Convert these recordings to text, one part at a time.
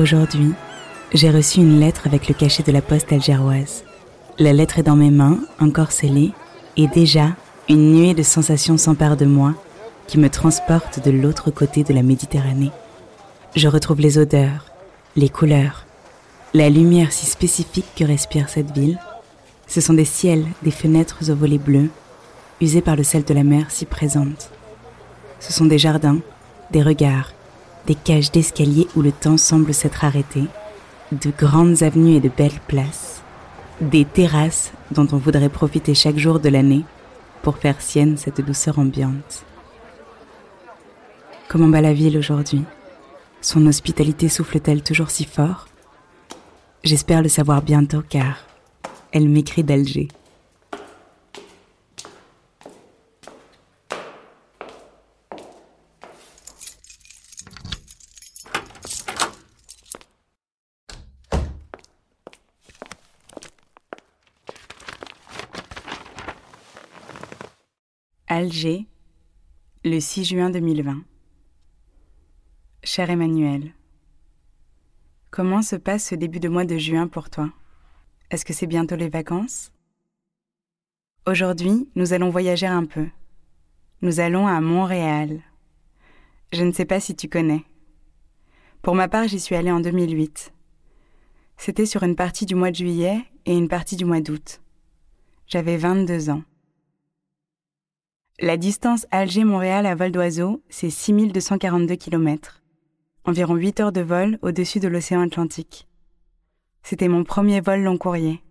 Aujourd'hui, j'ai reçu une lettre avec le cachet de la poste algéroise. La lettre est dans mes mains, encore scellée, et déjà, une nuée de sensations s'empare de moi qui me transporte de l'autre côté de la Méditerranée. Je retrouve les odeurs, les couleurs, la lumière si spécifique que respire cette ville. Ce sont des ciels, des fenêtres aux volets bleus, usés par le sel de la mer si présente. Ce sont des jardins, des regards, des cages d'escalier où le temps semble s'être arrêté, de grandes avenues et de belles places, des terrasses dont on voudrait profiter chaque jour de l'année pour faire sienne cette douceur ambiante. Comment va la ville aujourd'hui? Son hospitalité souffle-t-elle toujours si fort? J'espère le savoir bientôt car elle m'écrit d'Alger. Alger, le 6 juin 2020. Cher Emmanuel, comment se passe ce début de mois de juin pour toi? Est-ce que c'est bientôt les vacances? Aujourd'hui, nous allons voyager un peu. Nous allons à Montréal. Je ne sais pas si tu connais. Pour ma part, j'y suis allée en 2008. C'était sur une partie du mois de juillet et une partie du mois d'août. J'avais 22 ans. La distance Alger-Montréal à vol d'oiseau, c'est 6242 km. Environ 8 heures de vol au-dessus de l'océan Atlantique. C'était mon premier vol long courrier.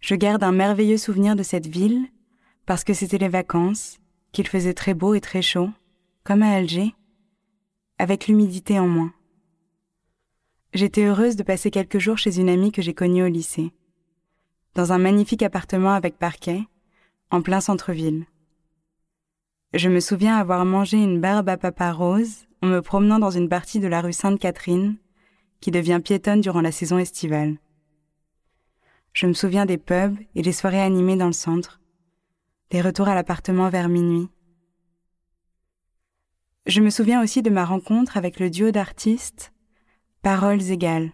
Je garde un merveilleux souvenir de cette ville parce que c'était les vacances, qu'il faisait très beau et très chaud, comme à Alger, avec l'humidité en moins. J'étais heureuse de passer quelques jours chez une amie que j'ai connue au lycée, dans un magnifique appartement avec parquet, en plein centre-ville. Je me souviens avoir mangé une barbe à papa rose en me promenant dans une partie de la rue Sainte-Catherine qui devient piétonne durant la saison estivale. Je me souviens des pubs et des soirées animées dans le centre, des retours à l'appartement vers minuit. Je me souviens aussi de ma rencontre avec le duo d'artistes Paroles égales.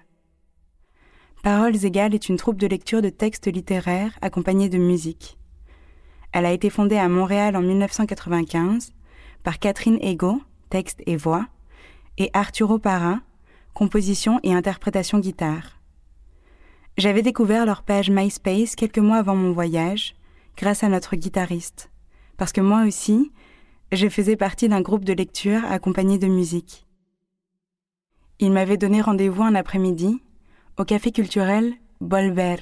Paroles égales est une troupe de lecture de textes littéraires accompagnés de musique. Elle a été fondée à Montréal en 1995 par Catherine Ego, texte et voix, et Arturo Parra, composition et interprétation guitare. J'avais découvert leur page MySpace quelques mois avant mon voyage, grâce à notre guitariste, parce que moi aussi, je faisais partie d'un groupe de lecture accompagné de musique. Il m'avait donné rendez-vous un après-midi au café culturel Bolver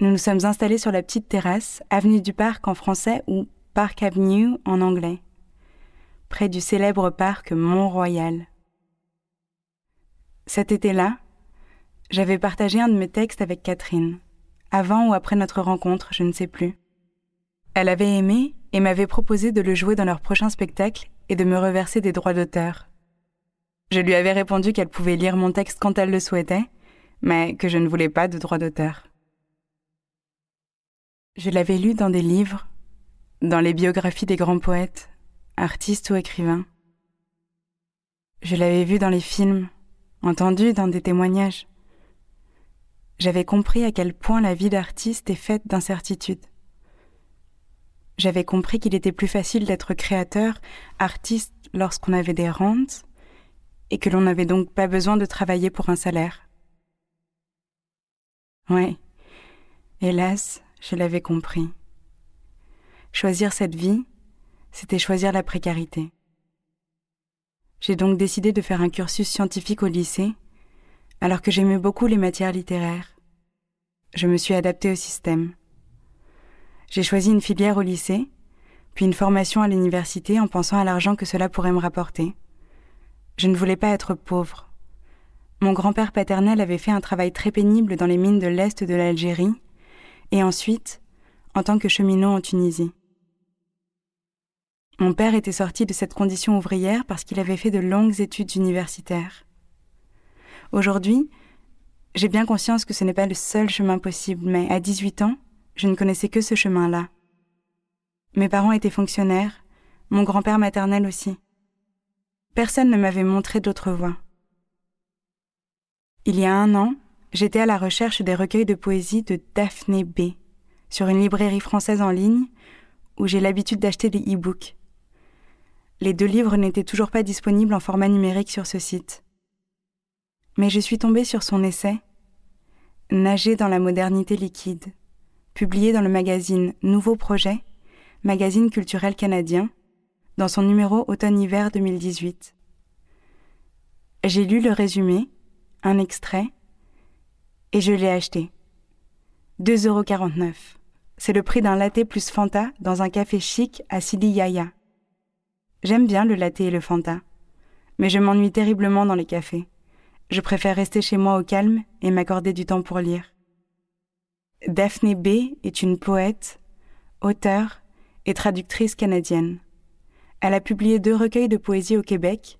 nous nous sommes installés sur la petite terrasse, avenue du Parc en français ou Park Avenue en anglais, près du célèbre parc Mont-Royal. Cet été-là, j'avais partagé un de mes textes avec Catherine, avant ou après notre rencontre, je ne sais plus. Elle avait aimé et m'avait proposé de le jouer dans leur prochain spectacle et de me reverser des droits d'auteur. Je lui avais répondu qu'elle pouvait lire mon texte quand elle le souhaitait, mais que je ne voulais pas de droits d'auteur. Je l'avais lu dans des livres, dans les biographies des grands poètes, artistes ou écrivains. Je l'avais vu dans les films, entendu dans des témoignages. J'avais compris à quel point la vie d'artiste est faite d'incertitudes. J'avais compris qu'il était plus facile d'être créateur, artiste lorsqu'on avait des rentes, et que l'on n'avait donc pas besoin de travailler pour un salaire. Ouais. Hélas, je l'avais compris. Choisir cette vie, c'était choisir la précarité. J'ai donc décidé de faire un cursus scientifique au lycée, alors que j'aimais beaucoup les matières littéraires. Je me suis adaptée au système. J'ai choisi une filière au lycée, puis une formation à l'université en pensant à l'argent que cela pourrait me rapporter. Je ne voulais pas être pauvre. Mon grand-père paternel avait fait un travail très pénible dans les mines de l'Est de l'Algérie, et ensuite en tant que cheminot en Tunisie. Mon père était sorti de cette condition ouvrière parce qu'il avait fait de longues études universitaires. Aujourd'hui, j'ai bien conscience que ce n'est pas le seul chemin possible, mais à 18 ans, je ne connaissais que ce chemin-là. Mes parents étaient fonctionnaires, mon grand-père maternel aussi. Personne ne m'avait montré d'autre voie. Il y a un an, j'étais à la recherche des recueils de poésie de Daphné B. sur une librairie française en ligne où j'ai l'habitude d'acheter des e-books. Les deux livres n'étaient toujours pas disponibles en format numérique sur ce site. Mais je suis tombée sur son essai Nager dans la modernité liquide, publié dans le magazine Nouveau Projet, magazine culturel canadien, dans son numéro automne-hiver 2018. J'ai lu le résumé, un extrait, et je l'ai acheté. 2,49€. C'est le prix d'un latte plus Fanta dans un café chic à Sidi Yaya. J'aime bien le latte et le Fanta, mais je m'ennuie terriblement dans les cafés. Je préfère rester chez moi au calme et m'accorder du temps pour lire. Daphné B est une poète, auteure et traductrice canadienne. Elle a publié deux recueils de poésie au Québec,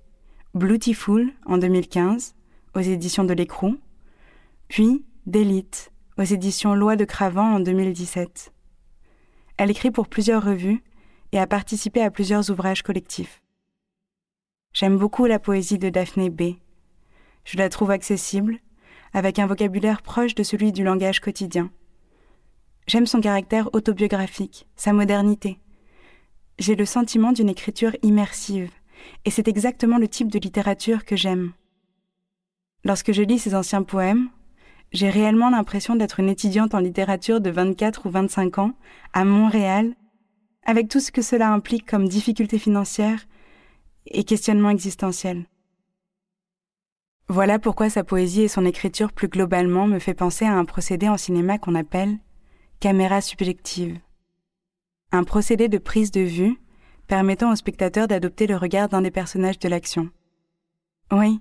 Beautiful en 2015 aux éditions de l'Écrou, puis D'élite aux éditions Loi de Cravant en 2017. Elle écrit pour plusieurs revues et a participé à plusieurs ouvrages collectifs. J'aime beaucoup la poésie de Daphné B. Je la trouve accessible, avec un vocabulaire proche de celui du langage quotidien. J'aime son caractère autobiographique, sa modernité. J'ai le sentiment d'une écriture immersive, et c'est exactement le type de littérature que j'aime. Lorsque je lis ses anciens poèmes, j'ai réellement l'impression d'être une étudiante en littérature de 24 ou 25 ans, à Montréal, avec tout ce que cela implique comme difficultés financières et questionnements existentiels. Voilà pourquoi sa poésie et son écriture plus globalement me fait penser à un procédé en cinéma qu'on appelle caméra subjective. Un procédé de prise de vue permettant au spectateur d'adopter le regard d'un des personnages de l'action. Oui,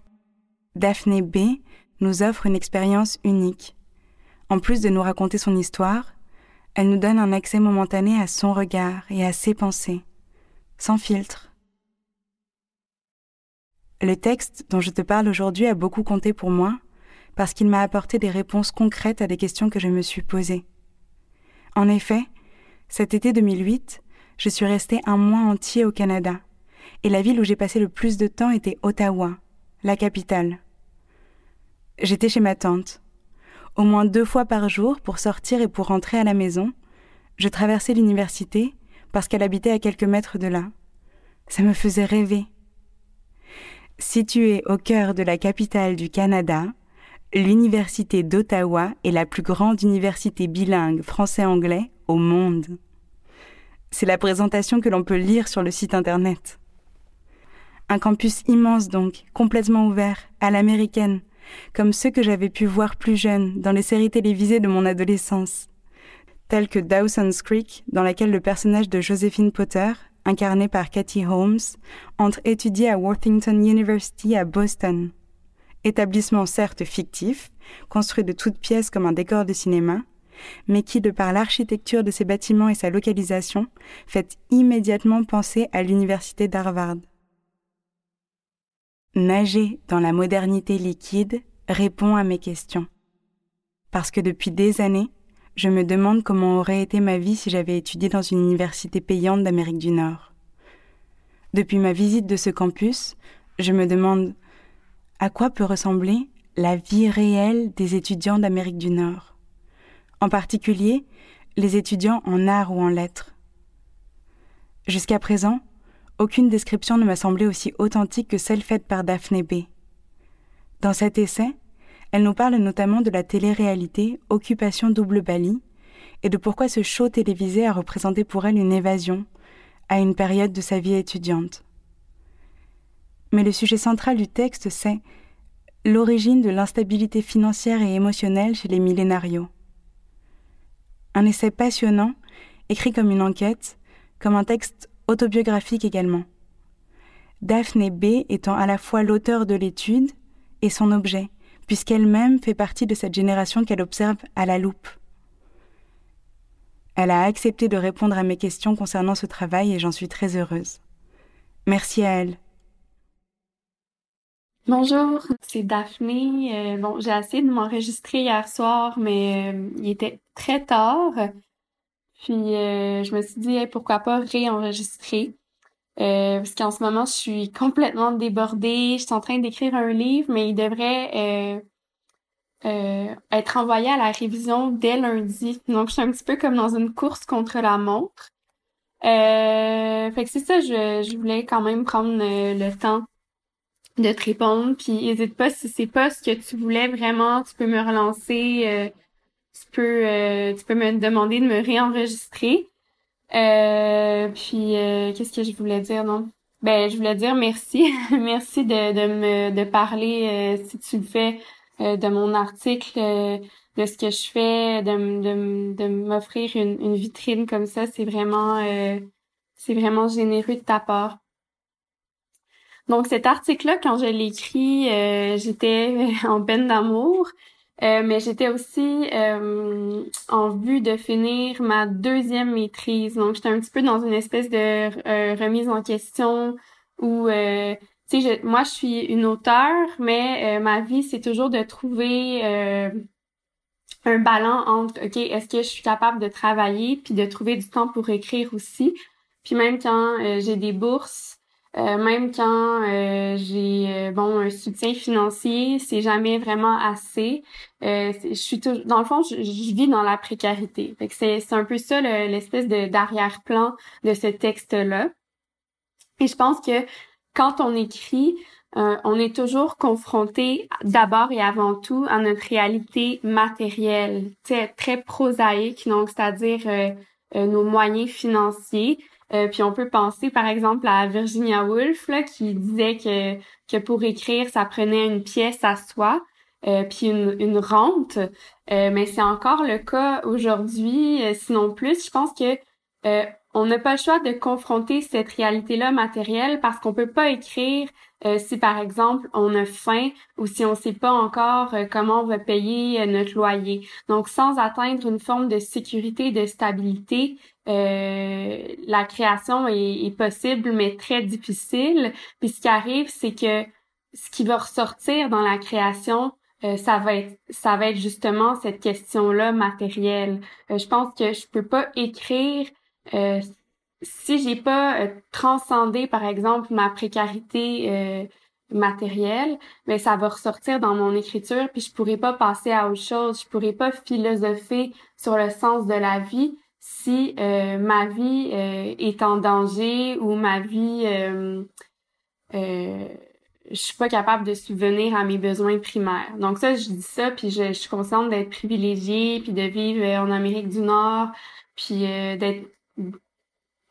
Daphné B nous offre une expérience unique. En plus de nous raconter son histoire, elle nous donne un accès momentané à son regard et à ses pensées, sans filtre. Le texte dont je te parle aujourd'hui a beaucoup compté pour moi parce qu'il m'a apporté des réponses concrètes à des questions que je me suis posées. En effet, cet été 2008, je suis restée un mois entier au Canada, et la ville où j'ai passé le plus de temps était Ottawa, la capitale. J'étais chez ma tante. Au moins deux fois par jour, pour sortir et pour rentrer à la maison, je traversais l'université parce qu'elle habitait à quelques mètres de là. Ça me faisait rêver. Située au cœur de la capitale du Canada, l'université d'Ottawa est la plus grande université bilingue français-anglais au monde. C'est la présentation que l'on peut lire sur le site internet. Un campus immense donc, complètement ouvert, à l'américaine, comme ceux que j'avais pu voir plus jeune dans les séries télévisées de mon adolescence, telles que Dawson's Creek, dans laquelle le personnage de Josephine Potter, incarné par Cathy Holmes, entre étudier à Worthington University à Boston. Établissement certes fictif, construit de toutes pièces comme un décor de cinéma, mais qui, de par l'architecture de ses bâtiments et sa localisation, fait immédiatement penser à l'université d'Harvard. Nager dans la modernité liquide répond à mes questions. Parce que depuis des années, je me demande comment aurait été ma vie si j'avais étudié dans une université payante d'Amérique du Nord. Depuis ma visite de ce campus, je me demande à quoi peut ressembler la vie réelle des étudiants d'Amérique du Nord, en particulier les étudiants en art ou en lettres. Jusqu'à présent, aucune description ne m'a semblé aussi authentique que celle faite par Daphné B. Dans cet essai, elle nous parle notamment de la télé-réalité Occupation Double Bali et de pourquoi ce show télévisé a représenté pour elle une évasion à une période de sa vie étudiante. Mais le sujet central du texte, c'est l'origine de l'instabilité financière et émotionnelle chez les millénarios. Un essai passionnant, écrit comme une enquête, comme un texte autobiographique également. Daphné B étant à la fois l'auteur de l'étude et son objet, puisqu'elle-même fait partie de cette génération qu'elle observe à la loupe. Elle a accepté de répondre à mes questions concernant ce travail et j'en suis très heureuse. Merci à elle. Bonjour, c'est Daphné. Euh, j'ai essayé de m'enregistrer hier soir, mais euh, il était très tard. Puis euh, je me suis dit pourquoi pas réenregistrer? Euh, parce qu'en ce moment, je suis complètement débordée. Je suis en train d'écrire un livre, mais il devrait euh, être envoyé à la révision dès lundi. Donc, je suis un petit peu comme dans une course contre la montre. Euh, fait que c'est ça, je, je voulais quand même prendre le, temps de te répondre. Puis n'hésite pas si c'est pas ce que tu voulais vraiment, tu peux me relancer, euh, tu peux euh, tu peux me demander de me réenregistrer. Euh, puis qu'est-ce que je voulais dire non Ben je voulais dire merci, merci de, de me de parler si tu le fais de mon article de ce que je fais, de, de, de m'offrir une, une, vitrine comme ça, c'est vraiment euh, c'est vraiment généreux de ta part. Donc cet article-là, quand je l'ai écrit, euh, j'étais en peine d'amour, euh, mais j'étais aussi en vue de finir ma deuxième maîtrise. Donc j'étais un petit peu dans une espèce de remise en question où tu sais, moi je suis une auteure, mais ma vie c'est toujours de trouver un ballon entre OK, est-ce que je suis capable de travailler puis de trouver du temps pour écrire aussi? Puis même quand euh, j'ai des bourses, euh, même quand euh, j'ai bon un soutien financier, c'est jamais vraiment assez. je suis tout, dans le fond, je, vis dans la précarité. C'est c'est un peu ça l'espèce de d'arrière-plan de ce texte-là. Et je pense que quand on écrit, euh, on est toujours confronté d'abord et avant tout à notre réalité matérielle, très prosaïque, donc c'est-à-dire euh, euh, nos moyens financiers. Puis on peut penser par exemple à Virginia Woolf là, qui disait que que pour écrire ça prenait une pièce à soi. puis une, une rente, mais c'est encore le cas aujourd'hui, sinon plus. Je pense que on n'a pas le choix de confronter cette réalité-là matérielle parce qu'on peut pas écrire euh, si par exemple on a faim ou si on sait pas encore euh, comment on va payer euh, notre loyer. Donc sans atteindre une forme de sécurité, de stabilité, la création est, est, possible mais très difficile. Puis ce qui arrive, c'est que ce qui va ressortir dans la création, ça va être ça va être justement cette question-là matérielle. je pense que je peux pas écrire euh, si j'ai pas euh, transcendé, par exemple, ma précarité euh, matérielle, mais ben, ça va ressortir dans mon écriture, puis je pourrais pas passer à autre chose, je pourrais pas philosopher sur le sens de la vie si ma vie est en danger ou ma vie je suis pas capable de subvenir à mes besoins primaires. Donc ça, je dis ça, puis je, je suis consciente d'être privilégiée, puis de vivre en Amérique du Nord, puis d'être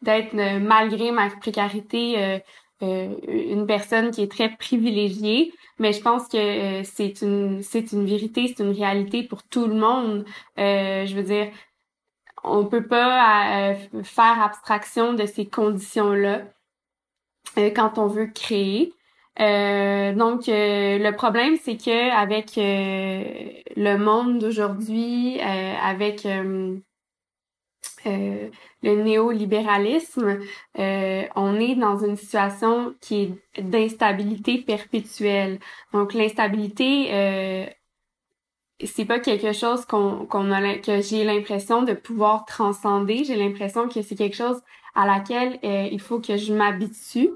d'être euh, malgré ma précarité euh, euh, une personne qui est très privilégiée. Mais je pense que c'est une c'est une vérité c'est une réalité pour tout le monde. Je veux dire on peut pas faire abstraction de ces conditions là quand on veut créer. Donc le problème c'est que avec le monde d'aujourd'hui avec euh, le néolibéralisme, euh, on est dans une situation qui est d'instabilité perpétuelle. Donc l'instabilité, euh, c'est pas quelque chose qu'on qu'on a que j'ai l'impression de pouvoir transcender. J'ai l'impression que c'est quelque chose à laquelle euh, il faut que je m'habitue.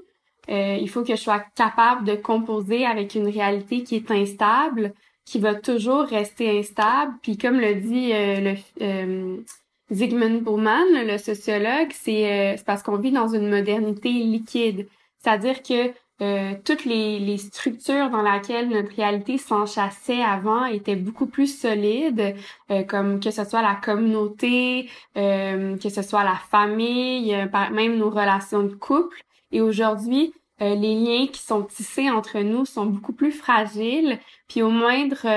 il faut que je sois capable de composer avec une réalité qui est instable, qui va toujours rester instable. Puis comme le dit le Zygmunt Bauman, le sociologue, c'est euh, parce qu'on vit dans une modernité liquide. C'est-à-dire que euh, toutes les, les, structures dans lesquelles notre réalité s'enchassait avant étaient beaucoup plus solides, euh, comme que ce soit la communauté, que ce soit la famille, même nos relations de couple. Et aujourd'hui, les liens qui sont tissés entre nous sont beaucoup plus fragiles, puis au moindre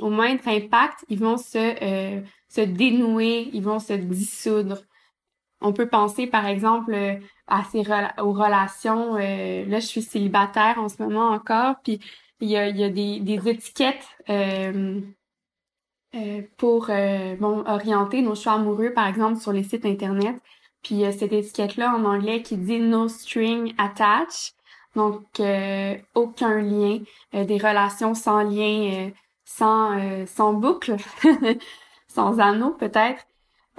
au moindre impact, ils vont se se dénouer, ils vont se dissoudre. On peut penser par exemple à ces aux relations. Euh, là, je suis célibataire en ce moment encore, puis il y a, y a des, des étiquettes euh, euh, pour bon orienter nos choix amoureux, par exemple sur les sites internet. Puis il y a cette étiquette-là en anglais qui dit no string attached, donc aucun lien, des relations sans lien, sans sans boucle. sans anneau peut-être.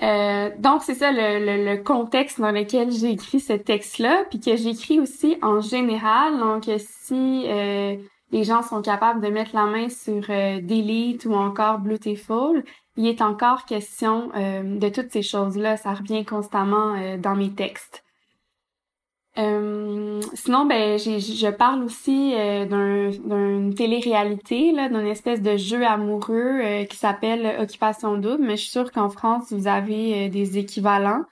Euh, donc c'est ça le, le, contexte dans lequel j'ai écrit ce texte-là, puis que j'écris aussi en général. Donc si euh, les gens sont capables de mettre la main sur euh, Delete ou encore Beautiful, il est encore question euh, de toutes ces choses-là. Ça revient constamment euh, dans mes textes. Euh, sinon, ben, je parle aussi euh, d'une télé-réalité, d'une espèce de jeu amoureux euh, qui s'appelle Occupation double, mais je suis sûre qu'en France, vous avez des équivalents.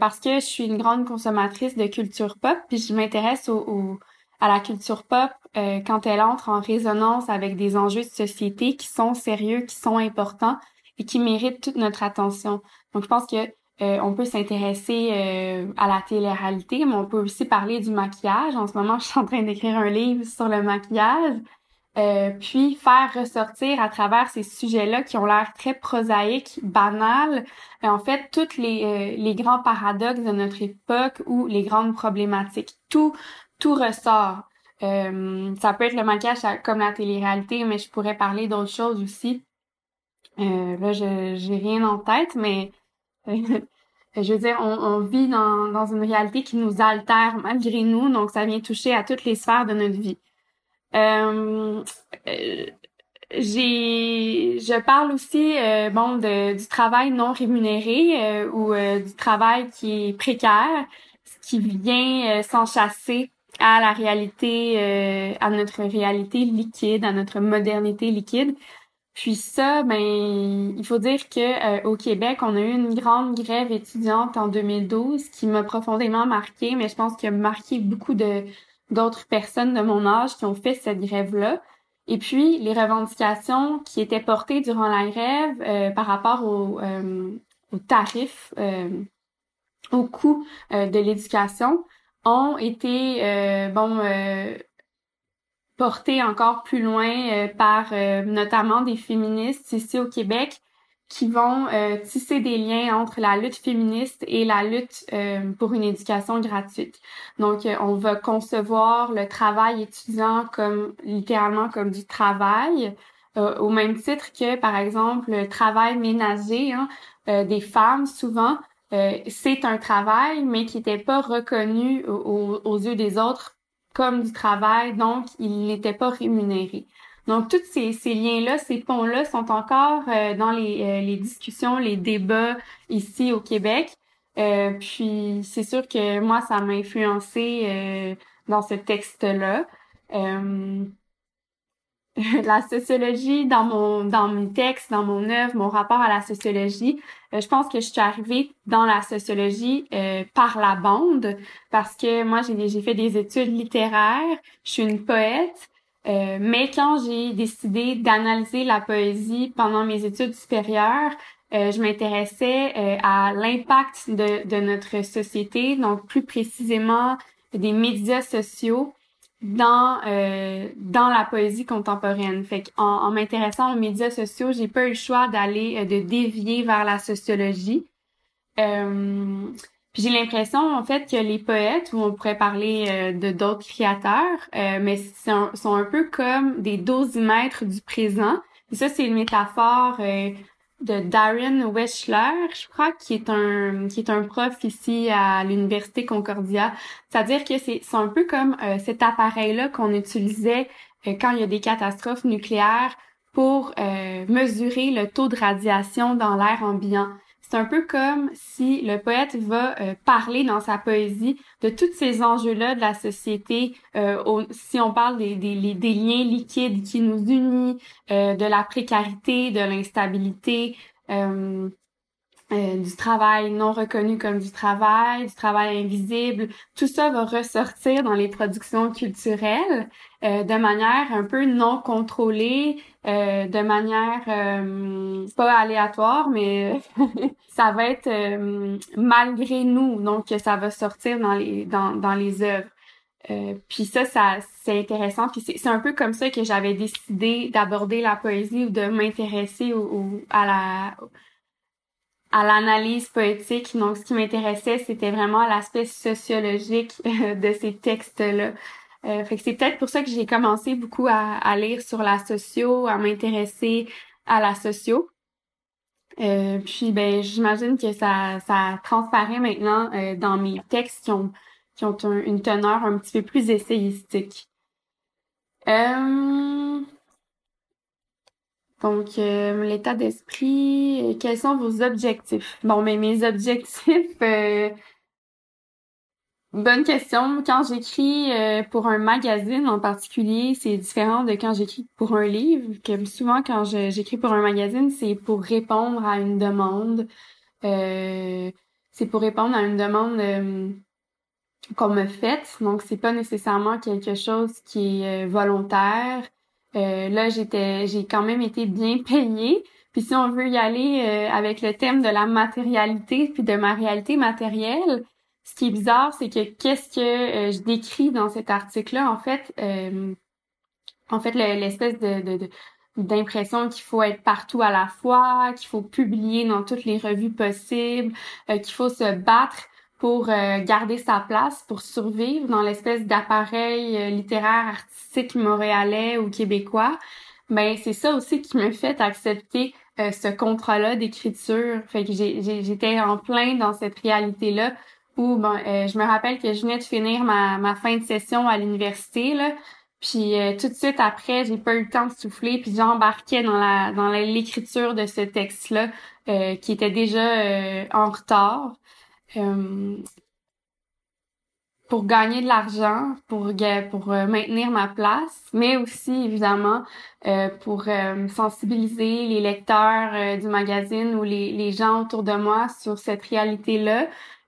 parce que je suis une grande consommatrice de culture pop, puis je m'intéresse au, à la culture pop quand elle entre en résonance avec des enjeux de société qui sont sérieux, qui sont importants et qui méritent toute notre attention. Donc, je pense que euh, on peut s'intéresser euh, à la télé-réalité, mais on peut aussi parler du maquillage. En ce moment, je suis en train d'écrire un livre sur le maquillage. Euh, puis faire ressortir à travers ces sujets-là qui ont l'air très prosaïques, banals, en fait, tous les, les grands paradoxes de notre époque ou les grandes problématiques. Tout, tout ressort. ça peut être le maquillage comme la télé-réalité, mais je pourrais parler d'autres choses aussi. là, je j'ai rien en tête, mais je veux dire, on, vit dans, dans, une réalité qui nous altère malgré nous, donc ça vient toucher à toutes les sphères de notre vie. Euh, euh j'ai, je parle aussi, euh, bon, de, du travail non rémunéré euh, ou du travail qui est précaire, ce qui vient s'enchasser à la réalité, à notre réalité liquide, à notre modernité liquide. Puis ça, ben, il faut dire que euh, au Québec, on a eu une grande grève étudiante en 2012 qui m'a profondément marqué, mais je pense qu'il a marqué beaucoup de d'autres personnes de mon âge qui ont fait cette grève-là. Et puis les revendications qui étaient portées durant la grève euh, par rapport au, euh, aux tarifs, au coût de l'éducation ont été bon porté encore plus loin euh, par euh, notamment des féministes ici au Québec qui vont euh, tisser des liens entre la lutte féministe et la lutte pour une éducation gratuite. Donc, on va concevoir le travail étudiant comme littéralement comme du travail, au même titre que, par exemple, le travail ménager hein, des femmes, souvent, c'est un travail, mais qui n'était pas reconnu aux yeux des autres comme du travail, donc il n'était pas rémunéré. Donc, tous ces, ces liens-là, ces ponts-là sont encore euh, dans les, euh, les, discussions, les débats ici au Québec. Euh, puis, c'est sûr que moi, ça m'a influencé dans ce texte-là. la sociologie dans mon dans mes textes, dans mon œuvre, mon rapport à la sociologie, euh, je pense que je suis arrivée dans la sociologie euh, par la bande parce que moi j'ai j'ai fait des études littéraires, je suis une poète, euh, mais quand j'ai décidé d'analyser la poésie pendant mes études supérieures, je m'intéressais à l'impact de, de notre société, donc plus précisément des médias sociaux dans euh, dans la poésie contemporaine. Fait qu'en en, m'intéressant aux médias sociaux, j'ai pas eu le choix d'aller euh, de dévier vers la sociologie. Euh, puis j'ai l'impression en fait que les poètes, ou on pourrait parler euh, de d'autres créateurs, mais sont un peu comme des dosimètres du présent. Et ça, c'est une métaphore de Darren Weschler, je crois, qui est un qui est un prof ici à l'université Concordia. C'est-à-dire que c'est c'est un peu comme euh, cet appareil-là qu'on utilisait euh, quand il y a des catastrophes nucléaires pour euh, mesurer le taux de radiation dans l'air ambiant. C'est un peu comme si le poète va euh, parler dans sa poésie de tous ces enjeux-là de la société, euh, si on parle des, des, des, liens liquides qui nous unissent, euh, de la précarité, de l'instabilité, du travail non reconnu comme du travail, du travail invisible, tout ça va ressortir dans les productions culturelles de manière un peu non contrôlée, euh, de manière euh, pas aléatoire, mais ça va être euh, malgré nous, donc ça va sortir dans les dans, dans les œuvres. puis ça, ça c'est intéressant. Puis c'est un peu comme ça que j'avais décidé d'aborder la poésie ou de m'intéresser à la à l'analyse poétique. Donc, ce qui m'intéressait, c'était vraiment l'aspect sociologique de ces textes-là. Euh, fait que c'est peut-être pour ça que j'ai commencé beaucoup à, à, lire sur la socio, à m'intéresser à la socio. Euh, puis ben j'imagine que ça, ça transparaît maintenant euh, dans mes textes qui ont, qui ont une teneur un petit peu plus essayistique. Euh... Donc, euh, l'état d'esprit, euh, quels sont vos objectifs? Bon, mais mes objectifs, bonne question. Quand j'écris pour un magazine en particulier, c'est différent de quand j'écris pour un livre. Comme souvent, quand j'écris pour un magazine, c'est pour répondre à une demande. c'est pour répondre à une demande qu'on me fait. Donc, c'est pas nécessairement quelque chose qui est volontaire. Euh, là, j'étais, j'ai quand même été bien payée. Puis si on veut y aller euh, avec le thème de la matérialité puis de ma réalité matérielle, ce qui est bizarre, c'est que qu'est-ce que euh, je décris dans cet article-là, en fait, en fait, l'espèce de, de, d'impression qu'il faut être partout à la fois, qu'il faut publier dans toutes les revues possibles, qu'il faut se battre pour garder sa place, pour survivre dans l'espèce d'appareil littéraire artistique montréalais ou québécois, ben c'est ça aussi qui me fait accepter euh, ce contrat-là d'écriture. Fait que j'étais en plein dans cette réalité-là où ben, euh, je me rappelle que je venais de finir ma, ma fin de session à l'université là. Puis euh, tout de suite après, j'ai pas eu le temps de souffler, puis j'embarquais dans la dans l'écriture de ce texte-là qui était déjà en retard pour gagner de l'argent, pour pour euh, maintenir ma place, mais aussi évidemment euh, pour euh, sensibiliser les lecteurs du magazine ou les, les gens autour de moi sur cette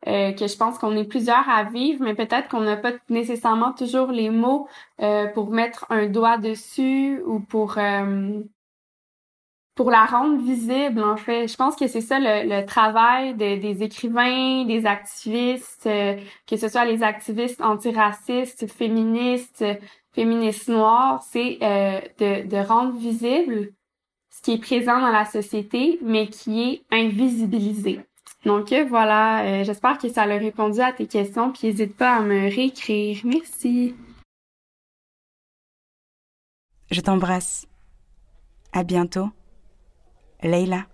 réalité-là. que je pense qu'on est plusieurs à vivre, mais peut-être qu'on n'a pas nécessairement toujours les mots pour mettre un doigt dessus ou pour pour la rendre visible, en fait. Je pense que c'est ça le, travail des écrivains, des activistes, euh, que ce soit les activistes antiracistes, féministes, féministes noires, c'est euh, de rendre visible ce qui est présent dans la société, mais qui est invisibilisé. Donc euh, voilà, j'espère que ça a répondu à tes questions, puis n'hésite pas à me réécrire. Merci. Je t'embrasse. À bientôt. Leila.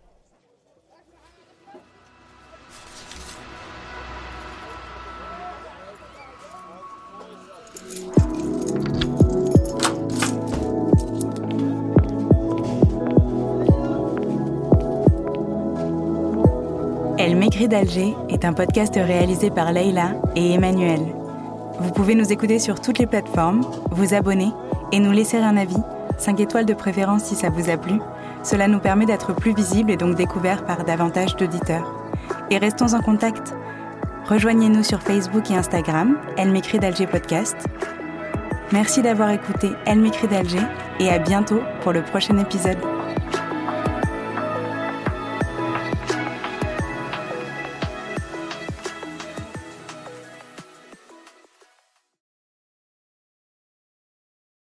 d'Alger est un podcast réalisé par Leila et Emmanuel. Vous pouvez nous écouter sur toutes les plateformes, vous abonner et nous laisser un avis, 5 étoiles de préférence si ça vous a plu cela nous permet d'être plus visibles et donc découverts par davantage d'auditeurs. Et restons en contact. Rejoignez-nous sur Facebook et Instagram, Elle m'écrit d'Alger Podcast. Merci d'avoir écouté Elle m'écrit d'Alger et à bientôt pour le prochain épisode.